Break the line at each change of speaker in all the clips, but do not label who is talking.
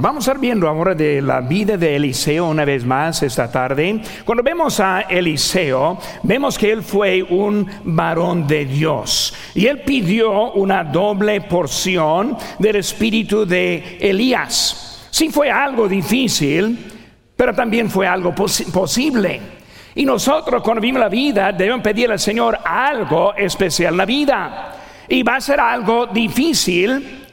Vamos a estar viendo ahora de la vida de Eliseo una vez más esta tarde. Cuando vemos a Eliseo, vemos que él fue un varón de Dios y él pidió una doble porción del espíritu de Elías. Sí fue algo difícil, pero también fue algo posible. Y nosotros cuando vivimos la vida debemos pedir al Señor algo especial en la vida. Y va a ser algo difícil,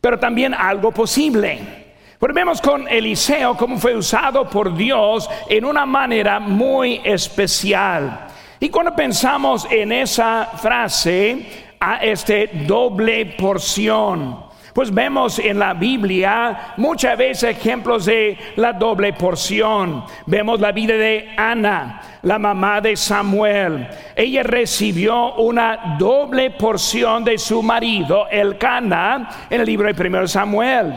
pero también algo posible. Pero vemos con Eliseo cómo fue usado por Dios en una manera muy especial. Y cuando pensamos en esa frase, a este doble porción, pues vemos en la Biblia muchas veces ejemplos de la doble porción. Vemos la vida de Ana, la mamá de Samuel. Ella recibió una doble porción de su marido, el Cana, en el libro de 1 Samuel.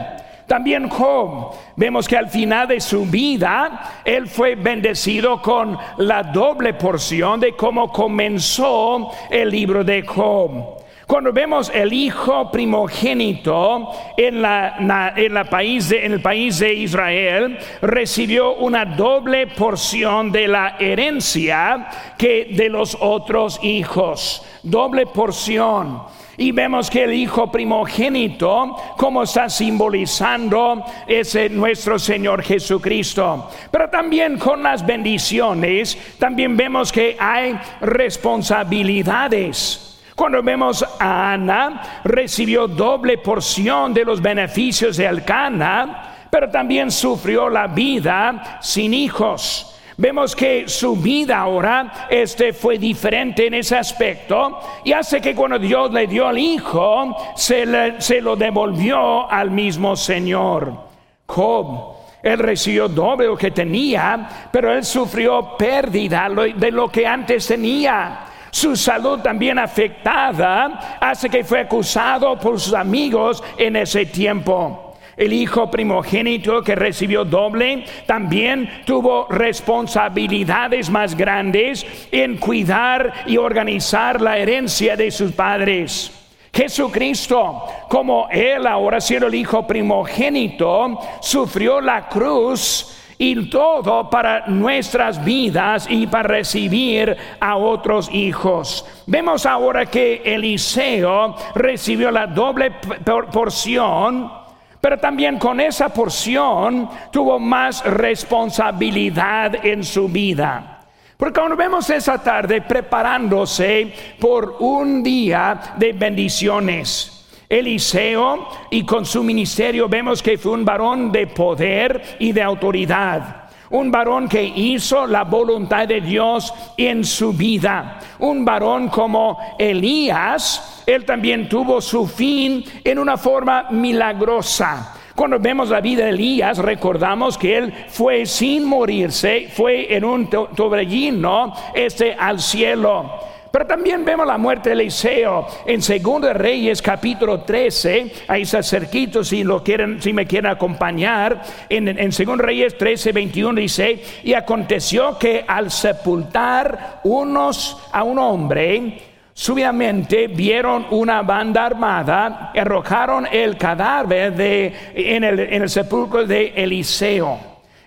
También Job, vemos que al final de su vida, él fue bendecido con la doble porción de cómo comenzó el libro de Job. Cuando vemos el hijo primogénito en, la, en, país en el país de Israel, recibió una doble porción de la herencia que de los otros hijos. Doble porción. Y vemos que el Hijo primogénito, como está simbolizando ese nuestro Señor Jesucristo. Pero también con las bendiciones, también vemos que hay responsabilidades. Cuando vemos a Ana, recibió doble porción de los beneficios de Alcana, pero también sufrió la vida sin hijos. Vemos que su vida ahora este, fue diferente en ese aspecto y hace que cuando Dios le dio al Hijo, se, se lo devolvió al mismo Señor. Job. Él recibió doble lo que tenía, pero él sufrió pérdida de lo que antes tenía. Su salud también afectada hace que fue acusado por sus amigos en ese tiempo. El hijo primogénito que recibió doble también tuvo responsabilidades más grandes en cuidar y organizar la herencia de sus padres. Jesucristo, como Él ahora siendo el Hijo primogénito, sufrió la cruz y todo para nuestras vidas y para recibir a otros hijos. Vemos ahora que Eliseo recibió la doble porción pero también con esa porción tuvo más responsabilidad en su vida. Porque cuando vemos esa tarde preparándose por un día de bendiciones, Eliseo y con su ministerio vemos que fue un varón de poder y de autoridad un varón que hizo la voluntad de Dios en su vida, un varón como Elías, él también tuvo su fin en una forma milagrosa. Cuando vemos la vida de Elías, recordamos que él fue sin morirse, fue en un tobrellino este al cielo. Pero también vemos la muerte de Eliseo en Segundo Reyes capítulo 13, ahí está cerquito si lo quieren, si me quieren acompañar, en, en Segundo Reyes 13, 21 dice, y aconteció que al sepultar unos a un hombre, Súbitamente vieron una banda armada, arrojaron el cadáver de, en, el, en el sepulcro de Eliseo.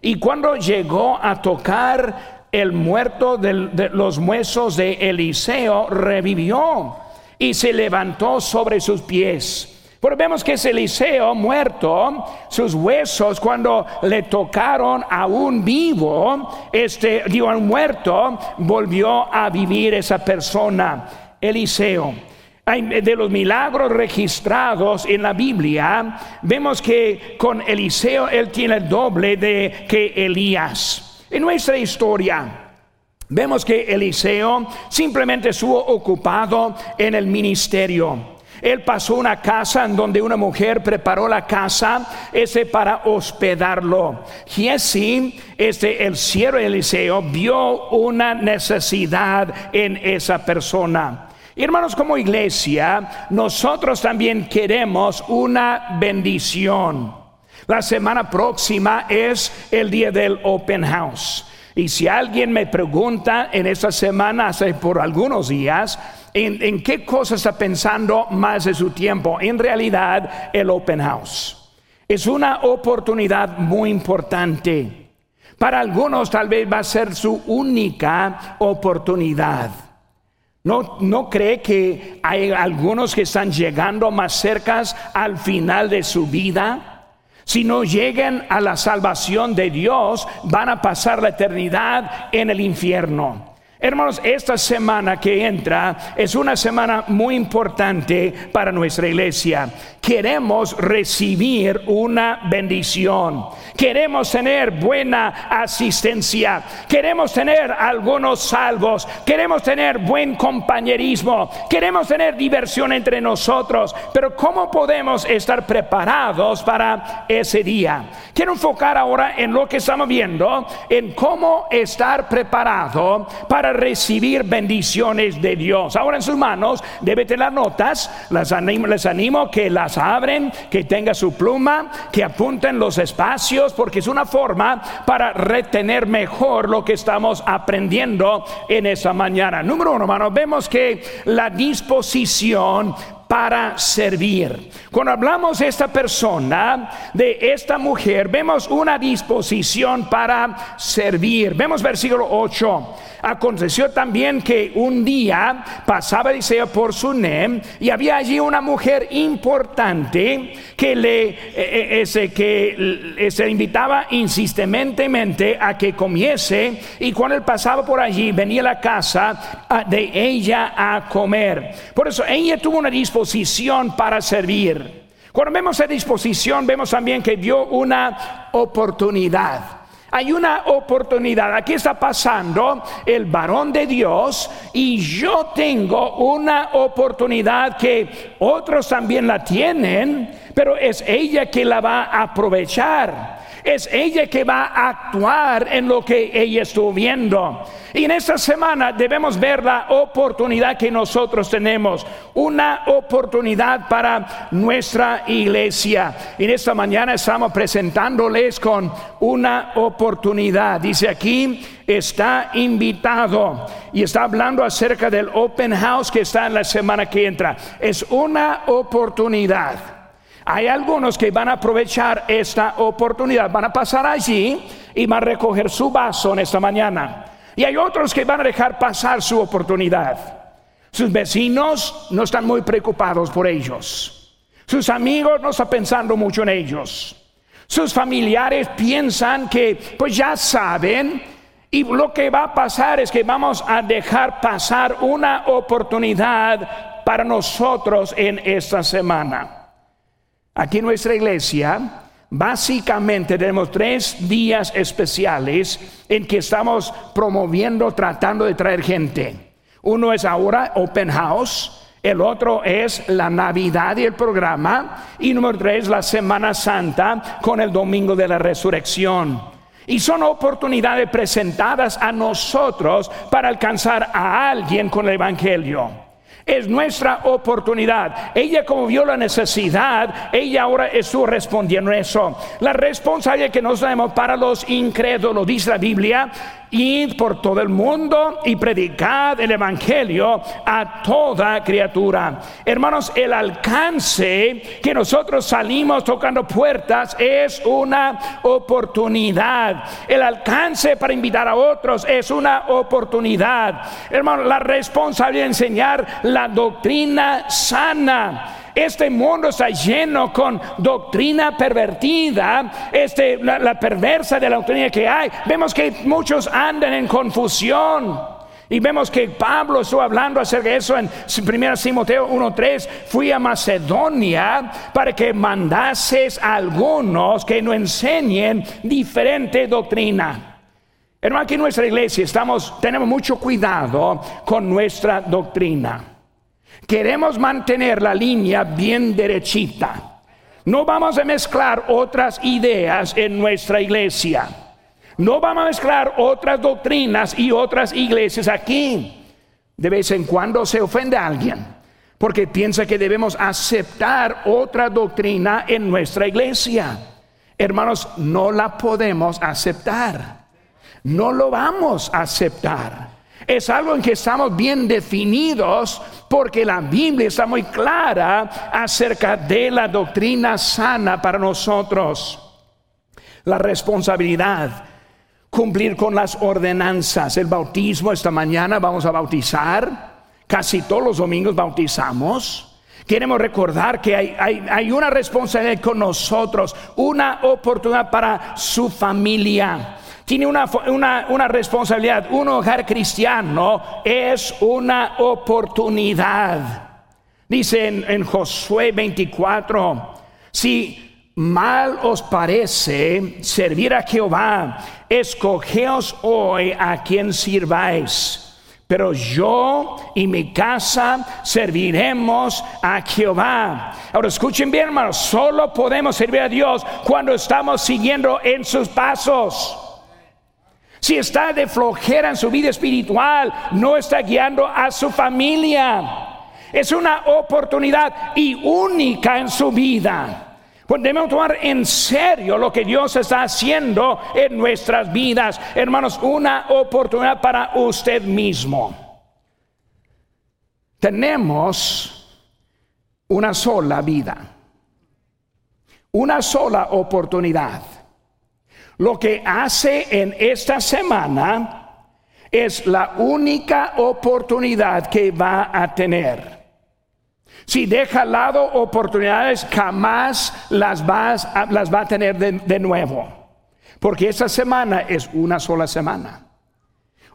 Y cuando llegó a tocar el muerto de los huesos de Eliseo revivió y se levantó sobre sus pies. Pero vemos que ese Eliseo muerto, sus huesos cuando le tocaron a un vivo, este, digo, a un muerto, volvió a vivir esa persona, Eliseo. De los milagros registrados en la Biblia, vemos que con Eliseo él tiene el doble de que Elías. En nuestra historia, vemos que Eliseo simplemente estuvo ocupado en el ministerio. Él pasó una casa en donde una mujer preparó la casa ese para hospedarlo. Y así, este, el siervo Eliseo vio una necesidad en esa persona. hermanos, como iglesia, nosotros también queremos una bendición. La semana próxima es el día del Open House. Y si alguien me pregunta en esta semana, hace por algunos días, en, qué cosa está pensando más de su tiempo, en realidad el Open House. Es una oportunidad muy importante. Para algunos tal vez va a ser su única oportunidad. ¿No, ¿No cree que hay algunos que están llegando más cerca al final de su vida? Si no llegan a la salvación de Dios, van a pasar la eternidad en el infierno. Hermanos, esta semana que entra es una semana muy importante para nuestra iglesia. Queremos recibir una bendición. Queremos tener buena asistencia. Queremos tener algunos salvos. Queremos tener buen compañerismo. Queremos tener diversión entre nosotros. Pero ¿cómo podemos estar preparados para ese día? Quiero enfocar ahora en lo que estamos viendo, en cómo estar preparado para recibir bendiciones de Dios. Ahora en sus manos debe tener notas. Les animo, les animo que las abren, que tenga su pluma, que apunten los espacios, porque es una forma para retener mejor lo que estamos aprendiendo en esta mañana. Número uno, hermano, vemos que la disposición para servir. Cuando hablamos de esta persona, de esta mujer, vemos una disposición para servir. Vemos versículo 8. Aconteció también que un día pasaba Eliseo por Sunem y había allí una mujer importante que le eh, eh, que se invitaba insistentemente a que comiese y cuando él pasaba por allí venía a la casa ah, de ella a comer. Por eso ella tuvo una disposición para servir. Cuando vemos esa disposición, vemos también que dio una oportunidad hay una oportunidad. Aquí está pasando el varón de Dios y yo tengo una oportunidad que otros también la tienen, pero es ella que la va a aprovechar. Es ella que va a actuar en lo que ella estuvo viendo. Y en esta semana debemos ver la oportunidad que nosotros tenemos, una oportunidad para nuestra iglesia. Y en esta mañana estamos presentándoles con una oportunidad. Dice aquí, está invitado y está hablando acerca del open house que está en la semana que entra. Es una oportunidad. Hay algunos que van a aprovechar esta oportunidad, van a pasar allí y van a recoger su vaso en esta mañana. Y hay otros que van a dejar pasar su oportunidad. Sus vecinos no están muy preocupados por ellos. Sus amigos no están pensando mucho en ellos. Sus familiares piensan que pues ya saben y lo que va a pasar es que vamos a dejar pasar una oportunidad para nosotros en esta semana. Aquí en nuestra iglesia Básicamente tenemos tres días especiales en que estamos promoviendo, tratando de traer gente. Uno es ahora Open House, el otro es la Navidad y el programa, y número tres la Semana Santa con el Domingo de la Resurrección. Y son oportunidades presentadas a nosotros para alcanzar a alguien con el Evangelio. Es nuestra oportunidad. Ella como vio la necesidad, ella ahora estuvo respondiendo eso. La responsabilidad que nos damos para los incrédulos, dice la Biblia, id por todo el mundo y predicad el Evangelio a toda criatura. Hermanos, el alcance que nosotros salimos tocando puertas es una oportunidad. El alcance para invitar a otros es una oportunidad. Hermanos, la responsabilidad de enseñar la doctrina sana este mundo está lleno con doctrina pervertida, este, la, perversa de la doctrina que hay. Vemos que muchos andan en confusión. Y vemos que Pablo estuvo hablando acerca de eso en 1 Timoteo 1.3. Fui a Macedonia para que mandases a algunos que nos enseñen diferente doctrina. Hermano, aquí en nuestra iglesia estamos, tenemos mucho cuidado con nuestra doctrina. Queremos mantener la línea bien derechita. No vamos a mezclar otras ideas en nuestra iglesia. No vamos a mezclar otras doctrinas y otras iglesias aquí. De vez en cuando se ofende a alguien porque piensa que debemos aceptar otra doctrina en nuestra iglesia. Hermanos, no la podemos aceptar. No lo vamos a aceptar. Es algo en que estamos bien definidos porque la Biblia está muy clara acerca de la doctrina sana para nosotros. La responsabilidad, cumplir con las ordenanzas. El bautismo, esta mañana vamos a bautizar. Casi todos los domingos bautizamos. Queremos recordar que hay, una responsabilidad con nosotros, una oportunidad para su familia. Tiene una, una responsabilidad. Un hogar cristiano es una oportunidad. Dice en, en Josué 24, si mal os parece servir a Jehová, escogeos hoy a quien sirváis pero yo y mi casa serviremos a Jehová. Ahora escuchen bien, hermanos, solo podemos servir a Dios cuando estamos siguiendo en sus pasos. Si está de flojera en su vida espiritual, no está guiando a su familia. Es una oportunidad y única en su vida. Pues debemos tomar en serio lo que Dios está haciendo en nuestras vidas. Hermanos, una oportunidad para usted mismo. Tenemos una sola vida, una sola oportunidad. Lo que hace en esta semana es la única oportunidad que va a tener. Si deja al lado oportunidades, jamás las, vas las va a tener de, de nuevo. Porque esta semana es una sola semana.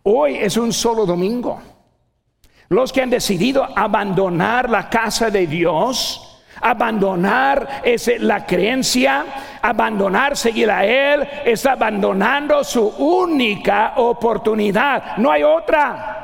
Hoy es un solo domingo. Los que han decidido abandonar la casa de Dios, abandonar ese, la creencia, abandonar seguir a Él, está abandonando su única oportunidad. No hay otra.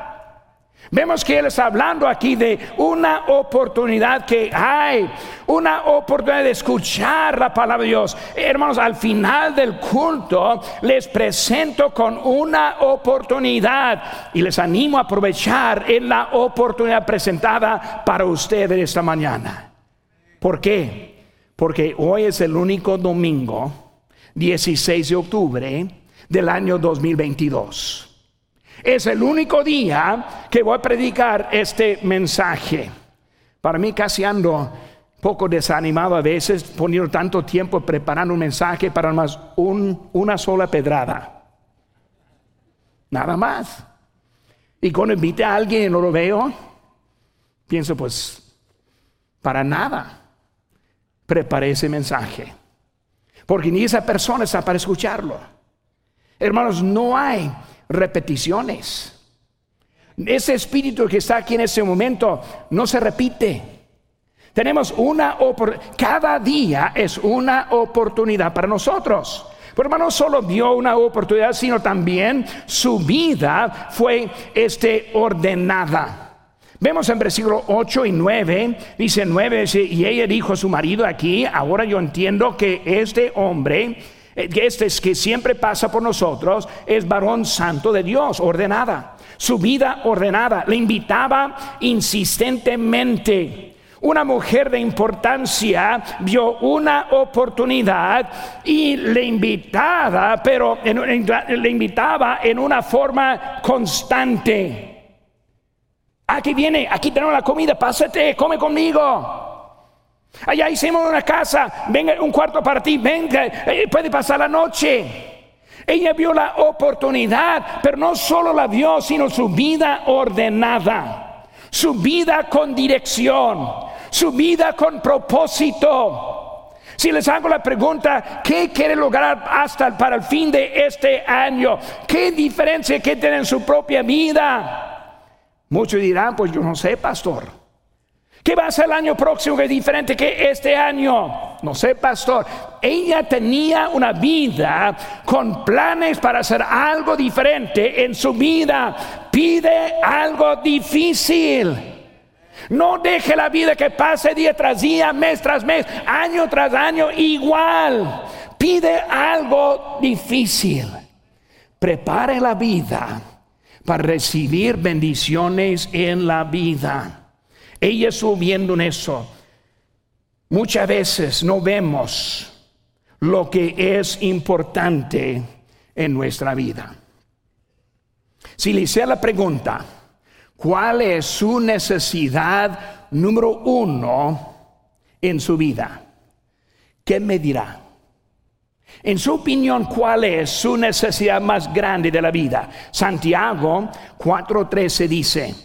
Vemos que Él está hablando aquí de una oportunidad que hay, una oportunidad de escuchar la palabra de Dios. Hermanos, al final del culto les presento con una oportunidad y les animo a aprovechar en la oportunidad presentada para ustedes esta mañana. ¿Por qué? Porque hoy es el único domingo, 16 de octubre del año 2022. Es el único día que voy a predicar este mensaje. Para mí casi ando poco desanimado a veces, poniendo tanto tiempo preparando un mensaje para más una sola pedrada. Nada más. Y cuando invite a alguien y no lo veo, pienso pues, para nada preparé ese mensaje. Porque ni esa persona está para escucharlo. Hermanos, no hay repeticiones. Ese espíritu que está aquí en ese momento no se repite. Tenemos una oportunidad, cada día es una oportunidad para nosotros. Pero hermano, no solo dio una oportunidad, sino también su vida fue este, ordenada. Vemos en versículo 8 y 9, dice 9, y ella dijo a su marido aquí, ahora yo entiendo que este hombre eh, este es que siempre pasa por nosotros, es varón santo de Dios, ordenada. Su vida ordenada. Le invitaba insistentemente. Una mujer de importancia vio una oportunidad y le invitaba, pero le invitaba en una forma constante. Aquí viene, aquí tenemos la comida, pásate, come conmigo. Allá hicimos una casa, venga un cuarto para ti, venga, eh, puede pasar la noche. Ella vio la oportunidad, pero no solo la vio, sino su vida ordenada, su vida con dirección, su vida con propósito. Si les hago la pregunta, ¿qué quiere lograr hasta para el fin de este año? ¿Qué diferencia que tiene en su propia vida? Muchos dirán, pues yo no sé, pastor. ¿Qué va a ser el año próximo que es diferente que este año? No sé, pastor. Ella tenía una vida con planes para hacer algo diferente en su vida. Pide algo difícil. No deje la vida que pase día tras día, mes tras mes, año tras año igual. Pide algo difícil. Prepare la vida para recibir bendiciones en la vida. Ella subiendo en eso. Muchas veces no vemos lo que es importante en nuestra vida. Si le hiciera la pregunta, ¿cuál es su necesidad número uno en su vida? ¿Qué me dirá? En su opinión, ¿cuál es su necesidad más grande de la vida? Santiago 4:13 dice,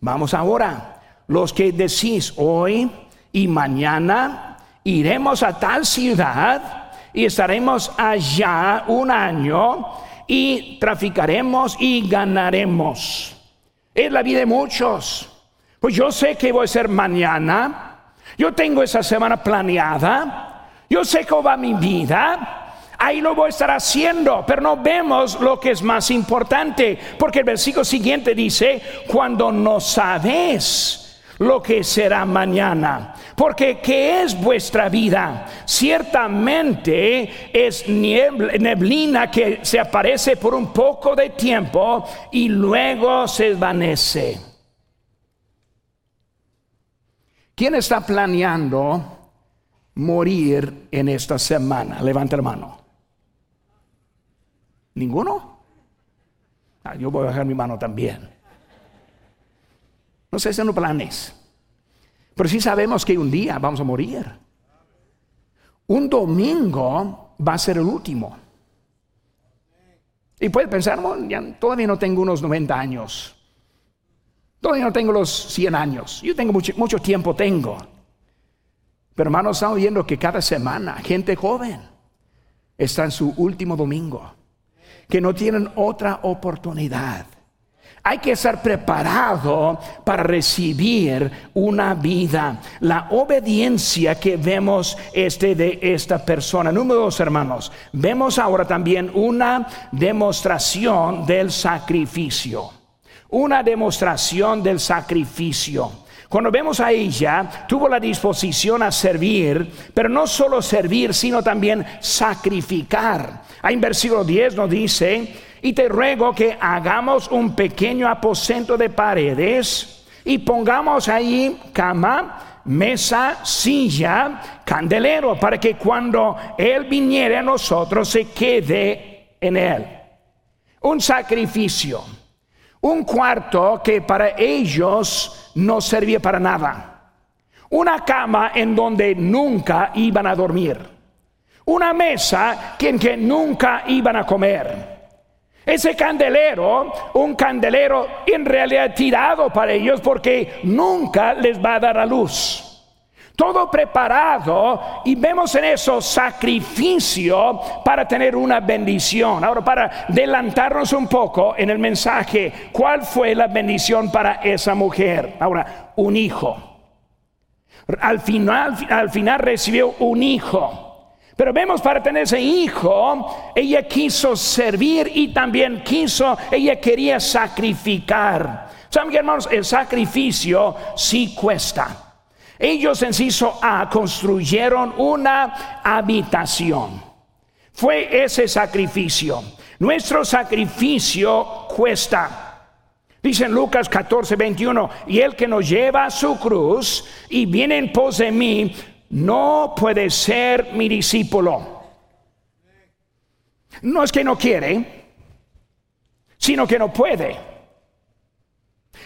vamos ahora, los que decís hoy y mañana iremos a tal ciudad y estaremos allá un año y traficaremos y ganaremos. Es la vida de muchos. Pues yo sé que voy a ser mañana, yo tengo esa semana planeada, yo sé cómo va mi vida ahí lo voy a estar haciendo, pero no vemos lo que es más importante, porque el versículo siguiente dice, cuando no sabes lo que será mañana. Porque ¿qué es vuestra vida? Ciertamente es neblina que se aparece por un poco de tiempo y luego se desvanece. ¿Quién está planeando morir en esta semana? Levanta la mano. ¿Ninguno? Ah, yo voy a bajar mi mano también. No sé si no planes. Pero sí sabemos que un día vamos a morir. Un domingo va a ser el último. Y puede pensar, todavía no tengo unos 90 años. Todavía no tengo los 100 años. Yo tengo mucho, mucho tiempo, tengo. Pero hermanos, estamos viendo que cada semana gente joven está en su último domingo que no tienen otra oportunidad. Hay que estar preparado para recibir una vida. La obediencia que vemos este de esta persona. Número dos, hermanos. Vemos ahora también una demostración del sacrificio. Una demostración del sacrificio. Cuando vemos a ella, tuvo la disposición a servir, pero no solo servir, sino también sacrificar. Ahí en versículo 10 nos dice, y te ruego que hagamos un pequeño aposento de paredes y pongamos ahí cama, mesa, silla, candelero, para que cuando Él viniere a nosotros se quede en Él. Un sacrificio, un cuarto que para ellos no servía para nada, una cama en donde nunca iban a dormir una mesa en que nunca iban a comer. Ese candelero, un candelero en realidad tirado para ellos porque nunca les va a dar a luz. Todo preparado y vemos en eso sacrificio para tener una bendición. Ahora, para adelantarnos un poco en el mensaje, ¿cuál fue la bendición para esa mujer? Ahora, un hijo. Al final, al final recibió un hijo. Pero vemos para tener ese hijo, ella quiso servir y también quiso, ella quería sacrificar. ¿Saben qué, hermanos? El sacrificio sí cuesta. Ellos en Ciso A construyeron una habitación. Fue ese sacrificio. Nuestro sacrificio cuesta. Dice Lucas 14, 21, y el que nos lleva a su cruz y viene en pos de mí, no puede ser mi discípulo. No es que no quiere, sino que no puede.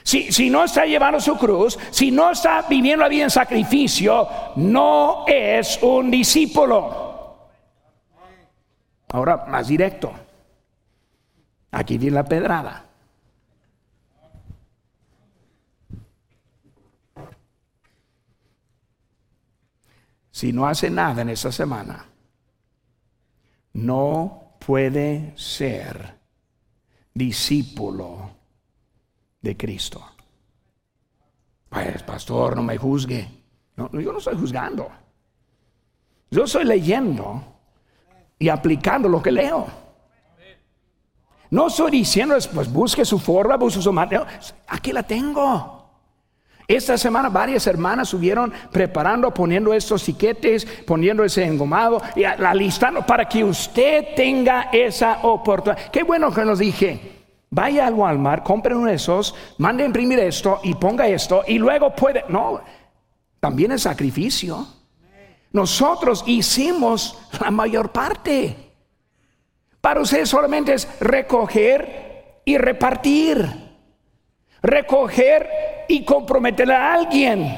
Si, no está llevando su cruz, si no está viviendo la vida en sacrificio, no es un discípulo. Ahora, más directo. Aquí viene la pedrada. si no hace nada en esta semana, no puede ser discípulo de Cristo. Pues, pastor, no me juzgue. No, yo no estoy juzgando. Yo estoy leyendo y aplicando lo que leo. No estoy diciendo, pues busque su forma, busque su manera. Aquí la tengo. Esta semana varias hermanas subieron preparando, poniendo estos tiquetes, poniendo ese engomado y la listando para que usted tenga esa oportunidad. Qué bueno que nos dije. Vaya al Walmart, compre uno de esos, mande a imprimir esto y ponga esto y luego puede. No, también es sacrificio. Nosotros hicimos la mayor parte. Para usted solamente es recoger y repartir, recoger y comprometer a alguien.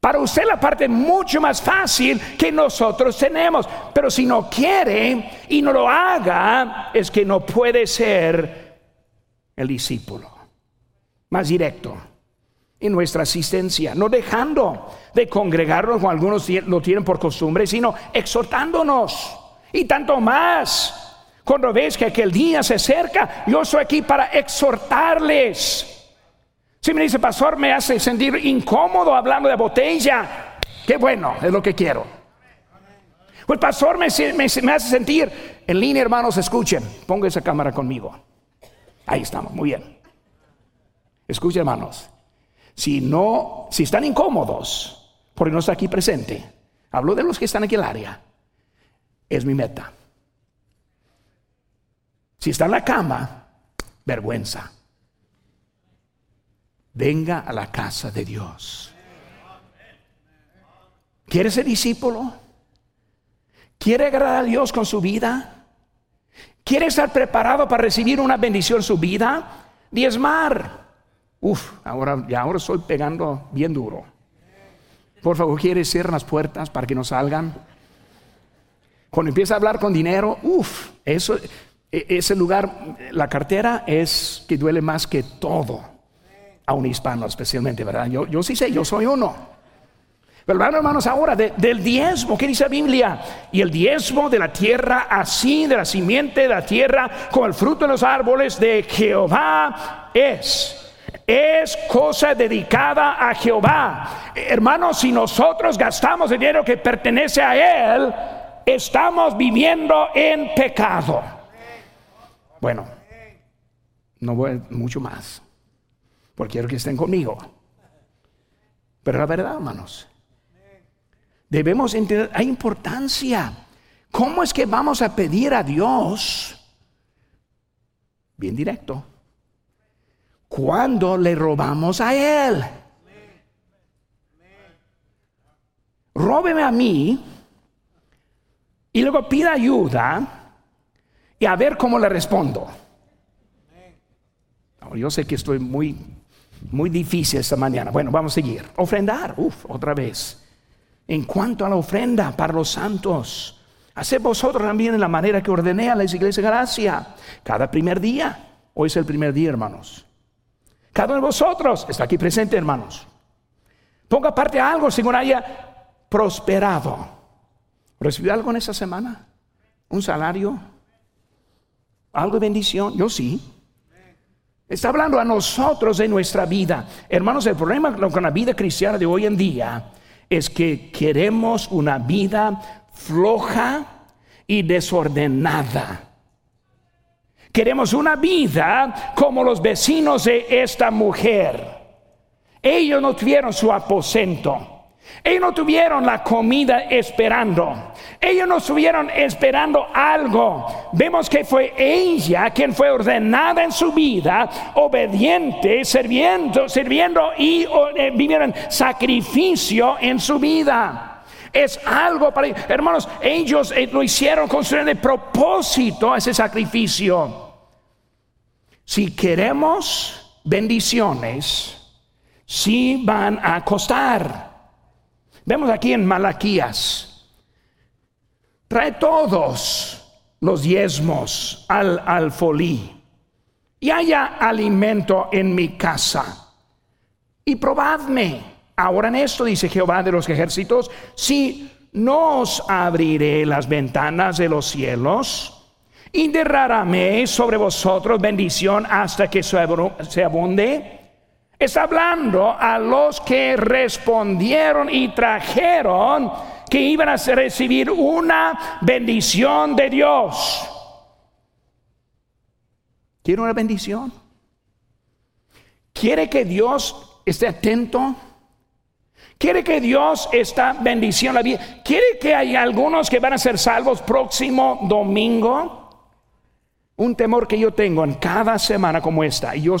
Para usted la parte mucho más fácil que nosotros tenemos. Pero si no quiere y no lo haga, es que no puede ser el discípulo. Más directo en nuestra asistencia, no dejando de congregarnos como algunos lo tienen por costumbre, sino exhortándonos. Y tanto más, cuando ves que aquel día se acerca, yo estoy aquí para exhortarles. Si me dice, pastor, me hace sentir incómodo hablando de botella, qué bueno, es lo que quiero. Pues pastor me, me, me hace sentir, en línea hermanos, escuchen, ponga esa cámara conmigo. Ahí estamos, muy bien. Escuchen hermanos, si no, si están incómodos, porque no está aquí presente, hablo de los que están en el área, es mi meta. Si está en la cama, vergüenza. Venga a la casa de Dios. ¿Quiere ser discípulo? ¿Quiere agradar a Dios con su vida? ¿Quiere estar preparado para recibir una bendición en su vida? Diezmar. Uf, ahora, ya ahora estoy pegando bien duro. Por favor, ¿quiere cerrar las puertas para que no salgan? Cuando empieza a hablar con dinero, uf, eso, e, ese lugar, la cartera es que duele más que todo a un hispano especialmente, ¿verdad? Yo, yo sí sé, yo soy uno. Pero hermanos, ahora del diezmo, ¿qué dice la Biblia? Y el diezmo de la tierra, así de la simiente de la tierra, con el fruto de los árboles de Jehová es. Es cosa dedicada a Jehová. Hermanos, si nosotros gastamos el dinero que pertenece a Él, estamos viviendo en pecado. Bueno, no voy mucho más porque quiero que estén conmigo. Pero la verdad, hermanos, debemos entender, hay importancia. ¿Cómo es que vamos a pedir a Dios? Bien directo. Cuando le robamos a Él. Róbeme a mí y luego pida ayuda y a ver cómo le respondo. yo sé que estoy muy muy difícil esta mañana. Bueno, vamos a seguir. Ofrendar, uff, otra vez. En cuanto a la ofrenda para los santos, haced vosotros también en la manera que ordené a la iglesia gracia. Cada primer día, hoy es el primer día, hermanos. Cada uno de vosotros está aquí presente, hermanos. Ponga parte a algo según haya prosperado. ¿Recibió algo en esta semana? ¿Un salario? ¿Algo de bendición? Yo sí. Está hablando a nosotros de nuestra vida. Hermanos, el problema con la vida cristiana de hoy en día es que queremos una vida floja y desordenada. Queremos una vida como los vecinos de esta mujer. Ellos no tuvieron su aposento. Ellos no tuvieron la comida esperando. Ellos no estuvieron esperando algo. Vemos que fue ella quien fue ordenada en su vida, obediente, sirviendo, sirviendo y eh, vivieron sacrificio en su vida. Es algo para hermanos, ellos eh, lo hicieron con su propósito ese sacrificio. Si queremos bendiciones, si van a costar. Vemos aquí en Malaquías, trae todos los diezmos al alfolí y haya alimento en mi casa. Y probadme, ahora en esto dice Jehová de los ejércitos, si no os abriré las ventanas de los cielos y derraramé sobre vosotros bendición hasta que se abunde. Está hablando a los que respondieron y trajeron que iban a recibir una bendición de Dios. ¿Quiere una bendición? ¿Quiere que Dios esté atento? ¿Quiere que Dios esta bendición la vida? ¿Quiere que haya algunos que van a ser salvos próximo domingo? Un temor que yo tengo en cada semana como esta, y yo,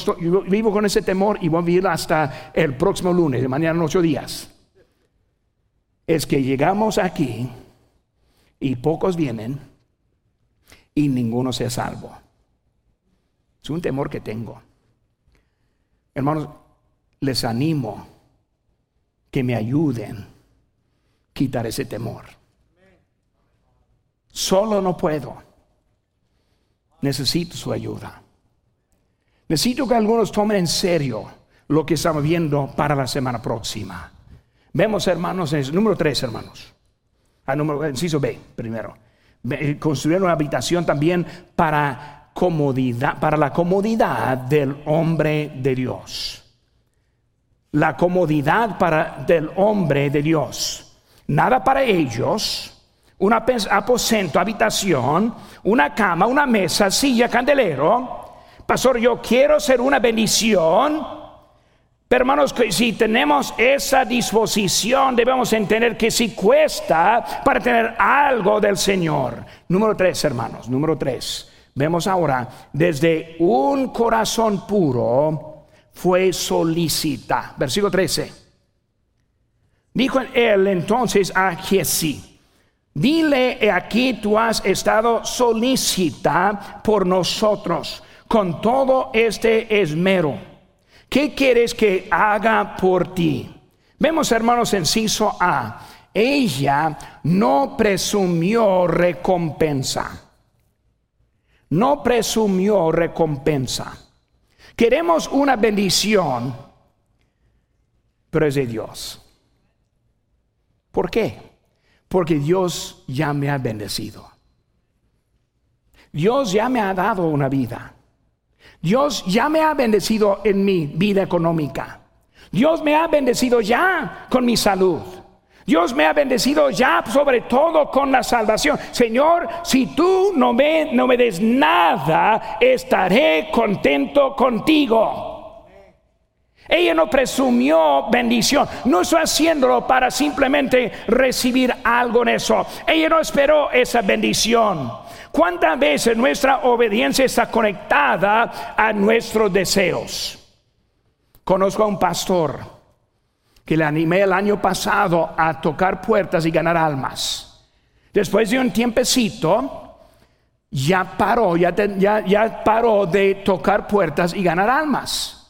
vivo con ese temor y voy a vivir hasta el próximo lunes, de mañana en ocho días, es que llegamos aquí y pocos vienen y ninguno se salvo. Es un temor que tengo. Hermanos, les animo que me ayuden a quitar ese temor. Solo no puedo. Necesito su ayuda. Necesito que algunos tomen en serio lo que estamos viendo para la semana próxima. Vemos, hermanos, en número tres, hermanos. Al ah, número, inciso B, primero. Construir una habitación también para comodidad, para la comodidad del hombre de Dios. La comodidad para del hombre de Dios. Nada para ellos. Un aposento, habitación, una cama, una mesa, silla, candelero. Pastor, yo quiero ser una bendición pero hermanos, si tenemos esa disposición, debemos entender que si cuesta para tener algo del Señor. Número tres, hermanos, número tres. Vemos ahora, desde un corazón puro fue solicita. Versículo 13. Dijo él entonces a Jesí, dile aquí tú has estado solicita por nosotros con todo este esmero ¿Qué quieres que haga por ti? Vemos, hermanos, en Ciso A. Ella no presumió recompensa. No presumió recompensa. Queremos una bendición, pero es de Dios. ¿Por qué? Porque Dios ya me ha bendecido. Dios ya me ha dado una vida. Dios ya me ha bendecido en mi vida económica. Dios me ha bendecido ya con mi salud. Dios me ha bendecido ya sobre todo con la salvación. Señor, si tú no me, no me des nada, estaré contento contigo. Ella no presumió bendición, no estoy haciéndolo para simplemente recibir algo en eso. Ella no esperó esa bendición. ¿Cuántas veces nuestra obediencia está conectada a nuestros deseos? Conozco a un pastor que le animé el año pasado a tocar puertas y ganar almas. Después de un tiempecito, ya paró, ya, ya paró de tocar puertas y ganar almas.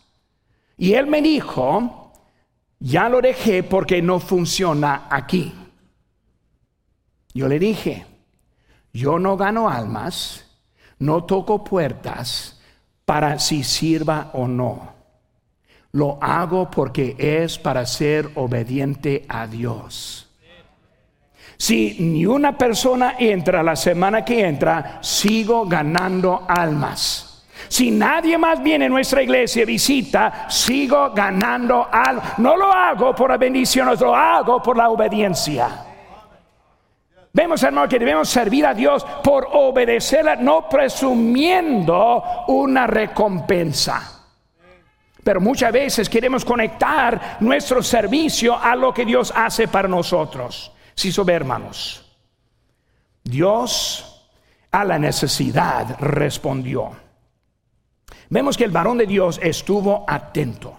Y él me dijo, ya lo dejé porque no funciona aquí. Yo le dije, yo no gano almas, no toco puertas para si sirva o no. Lo hago porque es para ser obediente a Dios. Si ni una persona entra la semana que entra, sigo ganando almas. Si nadie más viene a nuestra iglesia visita, sigo ganando almas. No lo hago por la bendición, lo hago por la obediencia. Vemos, hermano, que debemos servir a Dios por obedecerla, no presumiendo una recompensa. Pero muchas veces queremos conectar nuestro servicio a lo que Dios hace para nosotros. Si sí, hermanos, Dios a la necesidad respondió. Vemos que el varón de Dios estuvo atento.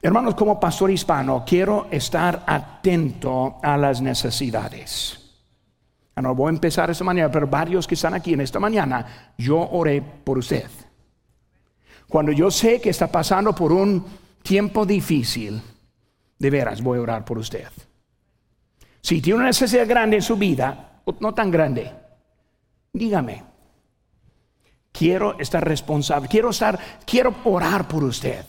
Hermanos, como pastor hispano, quiero estar atento a las necesidades. Ah, no voy a empezar esta mañana, pero varios que están aquí en esta mañana, yo oré por usted. Cuando yo sé que está pasando por un tiempo difícil, de veras voy a orar por usted. Si tiene una necesidad grande en su vida, no tan grande, dígame. Quiero estar responsable, quiero estar, quiero orar por usted.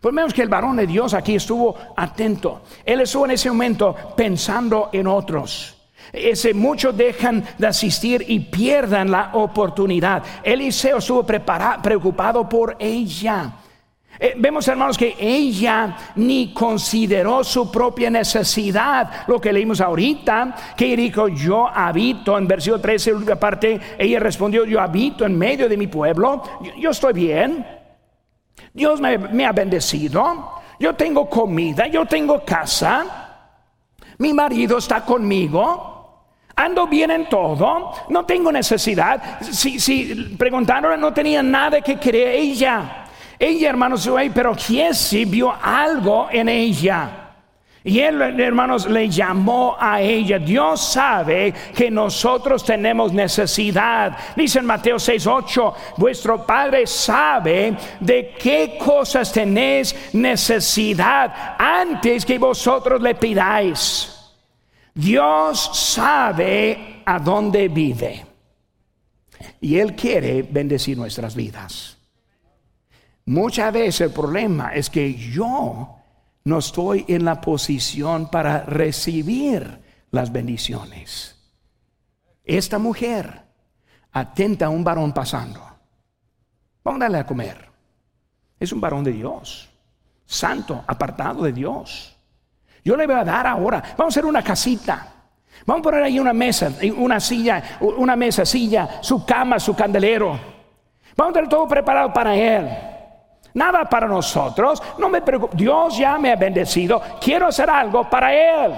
Pues vemos que el varón de Dios aquí estuvo atento. Él estuvo en ese momento pensando en otros. Ese muchos dejan de asistir y pierdan la oportunidad. Eliseo estuvo preocupado por ella. Eh, vemos, hermanos, que ella ni consideró su propia necesidad. Lo que leímos ahorita, que dijo, yo habito, en versículo 13, última parte, ella respondió, yo habito en medio de mi pueblo, yo estoy bien. Dios me, ha bendecido, yo tengo comida, yo tengo casa, mi marido está conmigo, ando bien en todo, no tengo necesidad. Si, si preguntaron, no tenía nada que querer ella. Ella, hermanos, pero Jesse vio algo en ella. Y él, hermanos, le llamó a ella. Dios sabe que nosotros tenemos necesidad. Dice en Mateo 6, 8, vuestro Padre sabe de qué cosas tenéis necesidad antes que vosotros le pidáis. Dios sabe a dónde vive. Y Él quiere bendecir nuestras vidas. Muchas veces el problema es que yo no estoy en la posición para recibir las bendiciones. Esta mujer atenta a un varón pasando. Vamos a darle a comer. Es un varón de Dios, santo, apartado de Dios. Yo le voy a dar ahora. Vamos a hacer una casita. Vamos a poner ahí una mesa, una silla, una mesa, silla, su cama, su candelero. Vamos a tener todo preparado para él. Nada para nosotros. No me preocupo. Dios ya me ha bendecido. Quiero hacer algo para Él.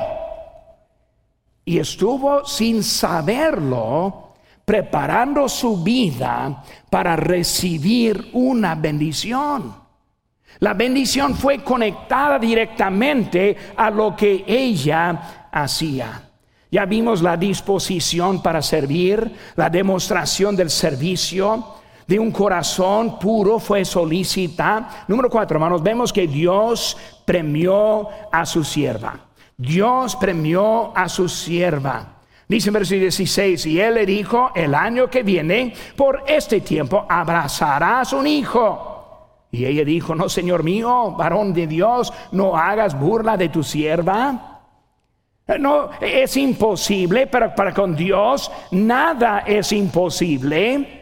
Y estuvo sin saberlo preparando su vida para recibir una bendición. La bendición fue conectada directamente a lo que ella hacía. Ya vimos la disposición para servir, la demostración del servicio, de un corazón puro fue solícita. Número cuatro, hermanos, vemos que Dios premió a su sierva. Dios premió a su sierva. Dice en versículo 16, y él le dijo, el año que viene, por este tiempo, abrazarás un hijo. Y ella dijo, no, Señor mío, varón de Dios, no hagas burla de tu sierva. No, es imposible, pero para con Dios nada es imposible.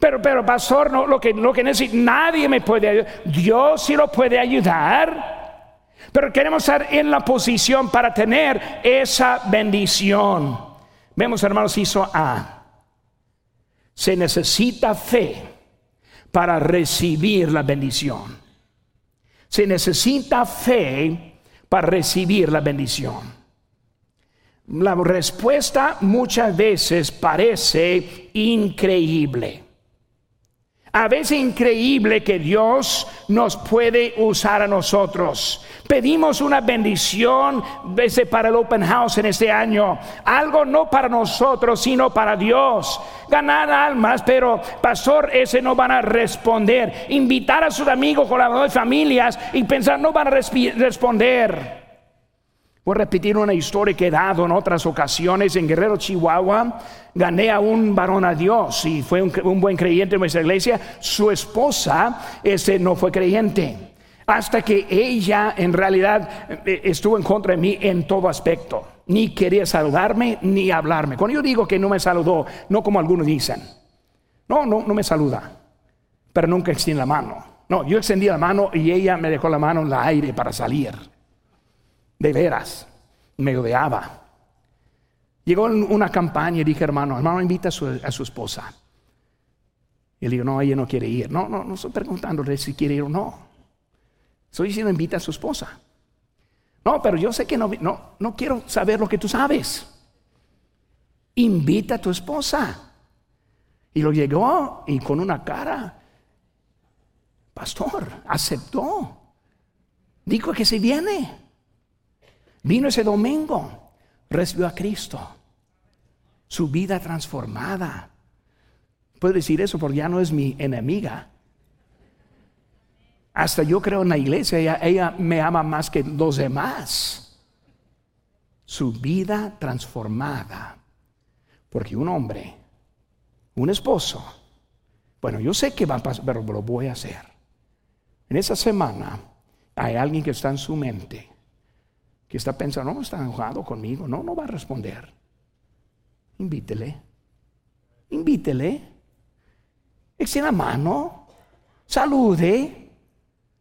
Pero, pero, pastor, no, lo que, lo que necesito, nadie me puede ayudar. Dios sí lo puede ayudar. Pero queremos estar en la posición para tener esa bendición. Vemos, hermanos, hizo A. Se necesita fe para recibir la bendición. Se necesita fe para recibir la bendición. La respuesta muchas veces parece increíble. A veces increíble que Dios nos puede usar a nosotros. Pedimos una bendición desde para el Open House en este año. Algo no para nosotros, sino para Dios. Ganar almas, pero pastor, ese no van a responder. Invitar a sus amigos, colaboradores, familias y pensar no van a responder. Voy a repetir una historia que he dado en otras ocasiones. En Guerrero, Chihuahua, gané a un varón a Dios y fue un, buen creyente en nuestra iglesia. Su esposa ese, no fue creyente. Hasta que ella en realidad eh, estuvo en contra de mí en todo aspecto. Ni quería saludarme ni hablarme. Cuando yo digo que no me saludó, no como algunos dicen. No, no, no me saluda. Pero nunca extiende la mano. No, yo extendí la mano y ella me dejó la mano en el aire para salir de veras, me odiaba. Llegó una campaña y dije, hermano, hermano, invita a su, esposa. Y él dijo, no, ella no quiere ir. No, no, no estoy preguntándole si quiere ir o no. Estoy diciendo, invita a su esposa. No, pero yo sé que no, no, no quiero saber lo que tú sabes. Invita a tu esposa. Y lo llegó y con una cara, pastor, aceptó. Dijo que se viene. Vino ese domingo, recibió a Cristo, su vida transformada. Puedo decir eso porque ya no es mi enemiga. Hasta yo creo en la iglesia, ella, ella me ama más que los demás. Su vida transformada. Porque un hombre, un esposo, bueno, yo sé que va a pasar, pero lo voy a hacer. En esa semana hay alguien que está en su mente que está pensando, no está enojado conmigo, no, no va a responder. Invítele, invítele, extienda mano, salude,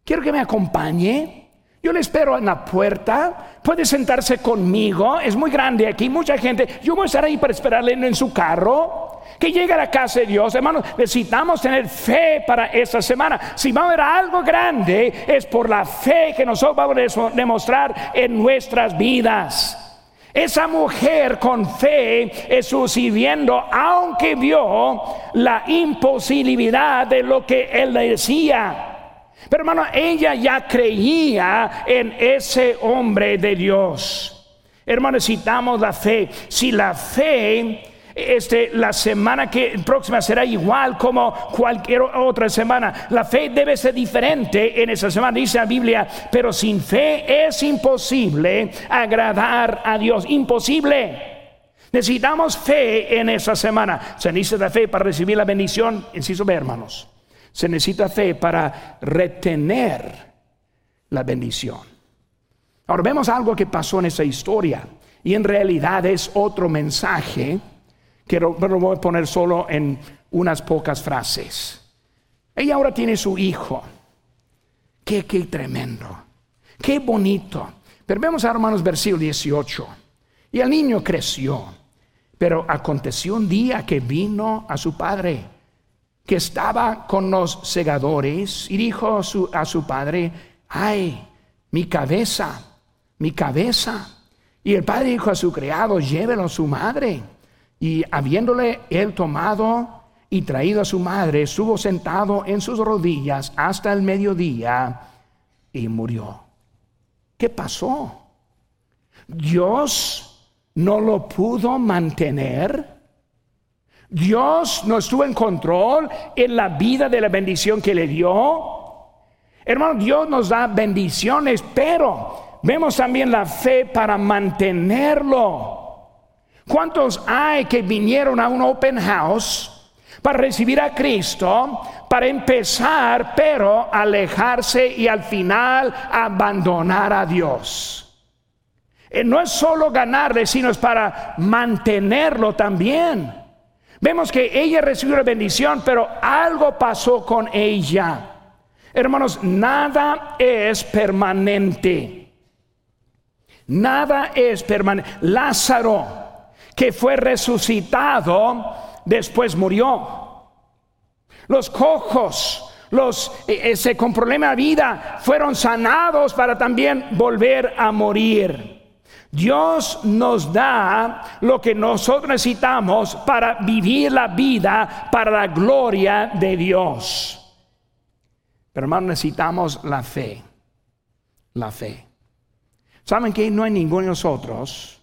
quiero que me acompañe. Yo le espero en la puerta, puede sentarse conmigo, es muy grande aquí, mucha gente. Yo voy a estar ahí para esperarle en su carro que llegue a la casa de Dios. Hermanos, necesitamos tener fe para esta semana. Si va a haber algo grande, es por la fe que nosotros vamos a demostrar en nuestras vidas. Esa mujer con fe estuvo sirviendo, aunque vio la imposibilidad de lo que él decía. Pero hermano, ella ya creía en ese hombre de Dios. Hermano, necesitamos la fe. Si la fe este, la semana que próxima será igual como cualquier otra semana. La fe debe ser diferente en esa semana, dice la Biblia, pero sin fe es imposible agradar a Dios. Imposible. Necesitamos fe en esa semana. Se necesita fe para recibir la bendición, inciso B, hermanos. Se necesita fe para retener la bendición. Ahora vemos algo que pasó en esa historia y en realidad es otro mensaje que lo voy a poner solo en unas pocas frases. Ella ahora tiene su hijo. Qué, qué tremendo. Qué bonito. Pero vemos, hermanos, versículo 18. Y el niño creció. Pero aconteció un día que vino a su padre, que estaba con los segadores, y dijo a a su padre, ay, mi cabeza, mi cabeza. Y el padre dijo a su criado, llévelo a su madre. Y habiéndole él tomado y traído a su madre, estuvo sentado en sus rodillas hasta el mediodía y murió. ¿Qué pasó? Dios no lo pudo mantener. Dios no estuvo en control en la vida de la bendición que le dio. Hermano, Dios nos da bendiciones, pero vemos también la fe para mantenerlo. ¿Cuántos hay que vinieron a un open house para recibir a Cristo, para empezar, pero alejarse y al final abandonar a Dios? Eh, no es solo ganarle, sino es para mantenerlo también. Vemos que ella recibió la bendición, pero algo pasó con ella. Hermanos, nada es permanente. Nada es permanente. Lázaro que fue resucitado, después murió. Los cojos, los eh, ese con problema de vida, fueron sanados para también volver a morir. Dios nos da lo que nosotros necesitamos para vivir la vida para la gloria de Dios. Pero hermano, necesitamos la fe. La fe. ¿Saben que no hay ninguno de nosotros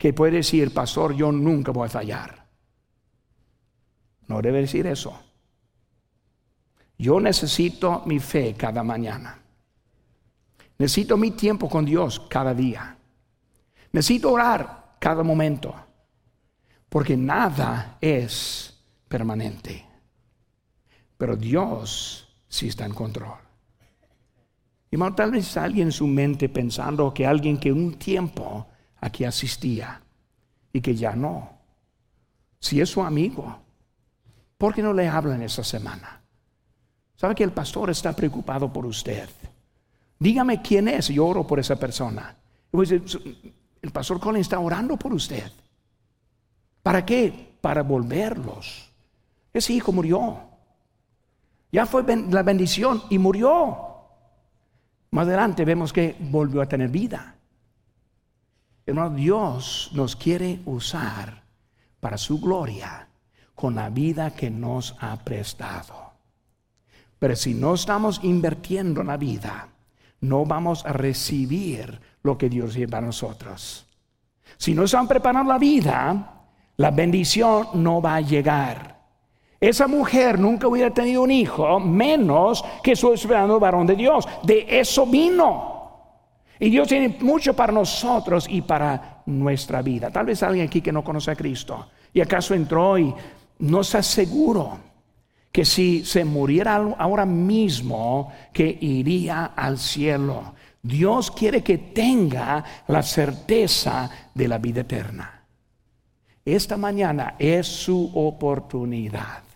que puede decir, pastor, yo nunca voy a fallar. No debe decir eso. Yo necesito mi fe cada mañana. Necesito mi tiempo con Dios cada día. Necesito orar cada momento. Porque nada es permanente. Pero Dios sí está en control. Y tal vez alguien en su mente pensando que alguien que un tiempo a que asistía y que ya no. Si es su amigo, ¿por qué no le hablan esa semana? ¿Sabe que el pastor está preocupado por usted? Dígame quién es, yo oro por esa persona. El pastor Colin está orando por usted. ¿Para qué? Para volverlos. Ese hijo murió. Ya fue la bendición y murió. Más adelante vemos que volvió a tener vida. Hermano, Dios nos quiere usar para su gloria con la vida que nos ha prestado. Pero si no estamos invirtiendo en la vida, no vamos a recibir lo que Dios tiene para nosotros. Si no están preparando la vida, la bendición no va a llegar. Esa mujer nunca hubiera tenido un hijo, menos que su esperando varón de Dios. De eso vino. Y Dios tiene mucho para nosotros y para nuestra vida. Tal vez alguien aquí que no conoce a Cristo y acaso entró y no está seguro que si se muriera ahora mismo, que iría al cielo. Dios quiere que tenga la certeza de la vida eterna. Esta mañana es su oportunidad.